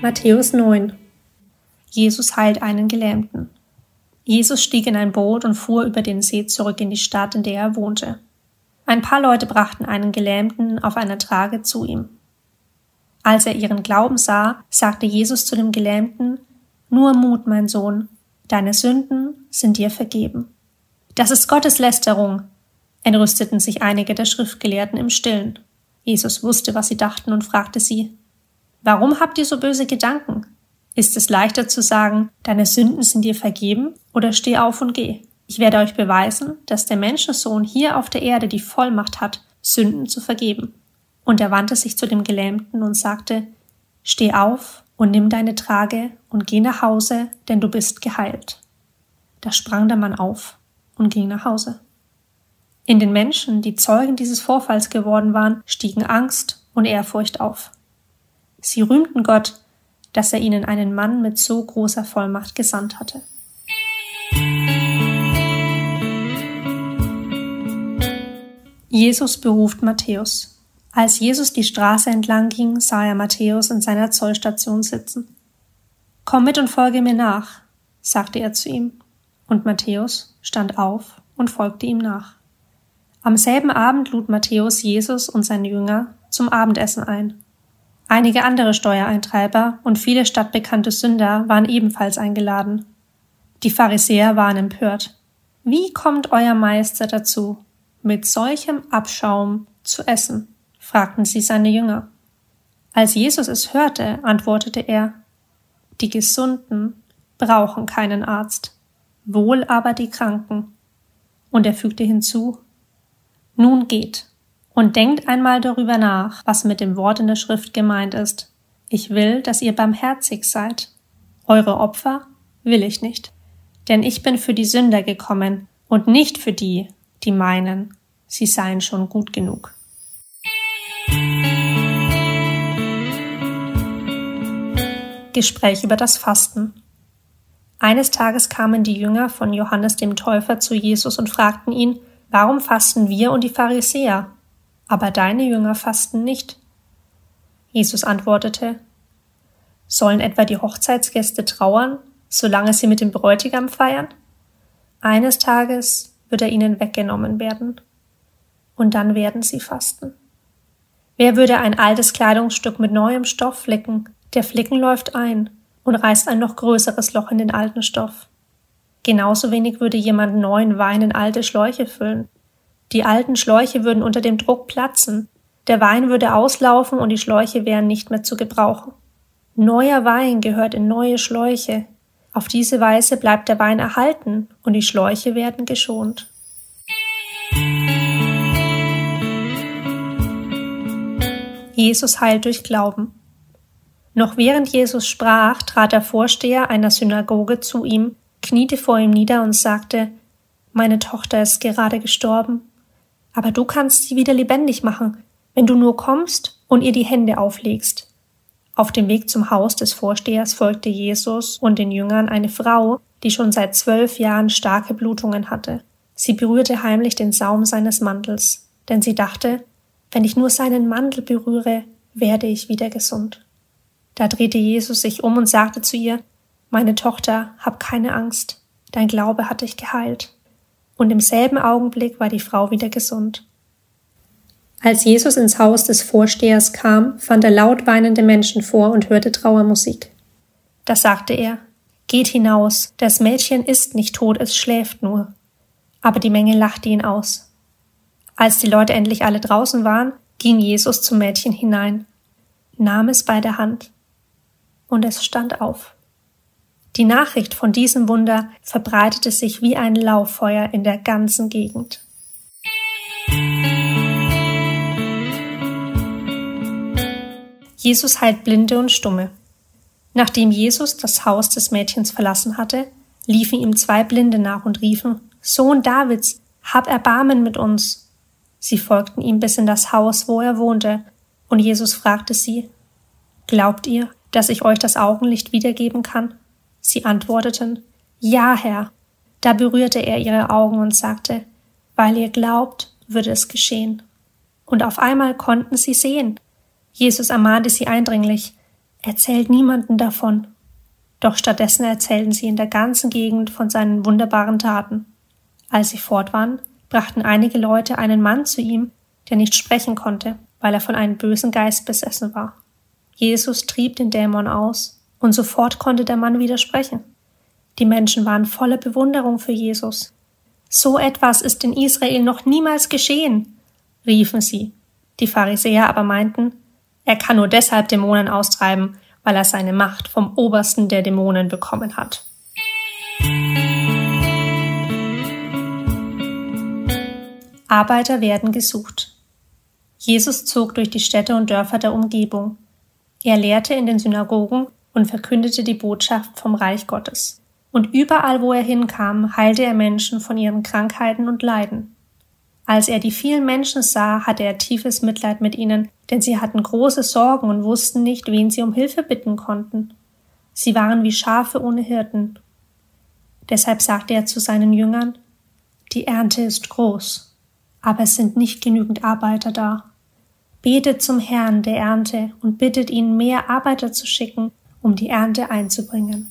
Matthäus 9 Jesus heilt einen Gelähmten. Jesus stieg in ein Boot und fuhr über den See zurück in die Stadt, in der er wohnte. Ein paar Leute brachten einen Gelähmten auf einer Trage zu ihm. Als er ihren Glauben sah, sagte Jesus zu dem Gelähmten, Nur Mut, mein Sohn, deine Sünden sind dir vergeben. Das ist Gottes Lästerung, entrüsteten sich einige der Schriftgelehrten im Stillen. Jesus wusste, was sie dachten und fragte sie, Warum habt ihr so böse Gedanken? Ist es leichter zu sagen, deine Sünden sind dir vergeben, oder steh auf und geh? Ich werde euch beweisen, dass der Menschensohn hier auf der Erde die Vollmacht hat, Sünden zu vergeben. Und er wandte sich zu dem Gelähmten und sagte, Steh auf und nimm deine Trage und geh nach Hause, denn du bist geheilt. Da sprang der Mann auf und ging nach Hause. In den Menschen, die Zeugen dieses Vorfalls geworden waren, stiegen Angst und Ehrfurcht auf. Sie rühmten Gott, dass er ihnen einen Mann mit so großer Vollmacht gesandt hatte. Jesus beruft Matthäus. Als Jesus die Straße entlang ging, sah er Matthäus in seiner Zollstation sitzen. Komm mit und folge mir nach, sagte er zu ihm. Und Matthäus stand auf und folgte ihm nach. Am selben Abend lud Matthäus Jesus und seine Jünger zum Abendessen ein. Einige andere Steuereintreiber und viele stadtbekannte Sünder waren ebenfalls eingeladen. Die Pharisäer waren empört. Wie kommt euer Meister dazu, mit solchem Abschaum zu essen? fragten sie seine Jünger. Als Jesus es hörte, antwortete er, die Gesunden brauchen keinen Arzt, wohl aber die Kranken. Und er fügte hinzu, nun geht und denkt einmal darüber nach, was mit dem Wort in der Schrift gemeint ist. Ich will, dass ihr barmherzig seid. Eure Opfer will ich nicht. Denn ich bin für die Sünder gekommen und nicht für die, die meinen, sie seien schon gut genug. Gespräch über das Fasten. Eines Tages kamen die Jünger von Johannes dem Täufer zu Jesus und fragten ihn, warum fasten wir und die Pharisäer, aber deine Jünger fasten nicht. Jesus antwortete, Sollen etwa die Hochzeitsgäste trauern, solange sie mit dem Bräutigam feiern? Eines Tages wird er ihnen weggenommen werden, und dann werden sie fasten. Wer würde ein altes Kleidungsstück mit neuem Stoff flicken? Der Flicken läuft ein und reißt ein noch größeres Loch in den alten Stoff. Genauso wenig würde jemand neuen Wein in alte Schläuche füllen. Die alten Schläuche würden unter dem Druck platzen, der Wein würde auslaufen und die Schläuche wären nicht mehr zu gebrauchen. Neuer Wein gehört in neue Schläuche. Auf diese Weise bleibt der Wein erhalten und die Schläuche werden geschont. Jesus heilt durch Glauben. Noch während Jesus sprach, trat der Vorsteher einer Synagoge zu ihm, kniete vor ihm nieder und sagte, Meine Tochter ist gerade gestorben aber du kannst sie wieder lebendig machen, wenn du nur kommst und ihr die Hände auflegst. Auf dem Weg zum Haus des Vorstehers folgte Jesus und den Jüngern eine Frau, die schon seit zwölf Jahren starke Blutungen hatte. Sie berührte heimlich den Saum seines Mantels, denn sie dachte, wenn ich nur seinen Mantel berühre, werde ich wieder gesund. Da drehte Jesus sich um und sagte zu ihr, Meine Tochter, hab keine Angst, dein Glaube hat dich geheilt und im selben Augenblick war die Frau wieder gesund. Als Jesus ins Haus des Vorstehers kam, fand er laut weinende Menschen vor und hörte Trauermusik. Da sagte er, Geht hinaus, das Mädchen ist nicht tot, es schläft nur. Aber die Menge lachte ihn aus. Als die Leute endlich alle draußen waren, ging Jesus zum Mädchen hinein, nahm es bei der Hand, und es stand auf. Die Nachricht von diesem Wunder verbreitete sich wie ein Lauffeuer in der ganzen Gegend. Jesus heilt Blinde und Stumme. Nachdem Jesus das Haus des Mädchens verlassen hatte, liefen ihm zwei Blinde nach und riefen Sohn Davids, hab Erbarmen mit uns. Sie folgten ihm bis in das Haus, wo er wohnte, und Jesus fragte sie Glaubt ihr, dass ich euch das Augenlicht wiedergeben kann? Sie antworteten Ja, Herr. Da berührte er ihre Augen und sagte Weil ihr glaubt, würde es geschehen. und auf einmal konnten sie sehen. Jesus ermahnte sie eindringlich, erzählt niemanden davon. Doch stattdessen erzählten sie in der ganzen Gegend von seinen wunderbaren Taten. Als sie fort waren, brachten einige Leute einen Mann zu ihm, der nicht sprechen konnte, weil er von einem bösen Geist besessen war. Jesus trieb den Dämon aus, und sofort konnte der Mann wieder sprechen. Die Menschen waren voller Bewunderung für Jesus. So etwas ist in Israel noch niemals geschehen, riefen sie. Die Pharisäer aber meinten, er kann nur deshalb Dämonen austreiben, weil er seine Macht vom Obersten der Dämonen bekommen hat. Arbeiter werden gesucht. Jesus zog durch die Städte und Dörfer der Umgebung. Er lehrte in den Synagogen und verkündete die Botschaft vom Reich Gottes. Und überall, wo er hinkam, heilte er Menschen von ihren Krankheiten und Leiden. Als er die vielen Menschen sah, hatte er tiefes Mitleid mit ihnen, denn sie hatten große Sorgen und wussten nicht, wen sie um Hilfe bitten konnten. Sie waren wie Schafe ohne Hirten. Deshalb sagte er zu seinen Jüngern, die Ernte ist groß, aber es sind nicht genügend Arbeiter da. Betet zum Herrn der Ernte und bittet ihn, mehr Arbeiter zu schicken, um die Ernte einzubringen.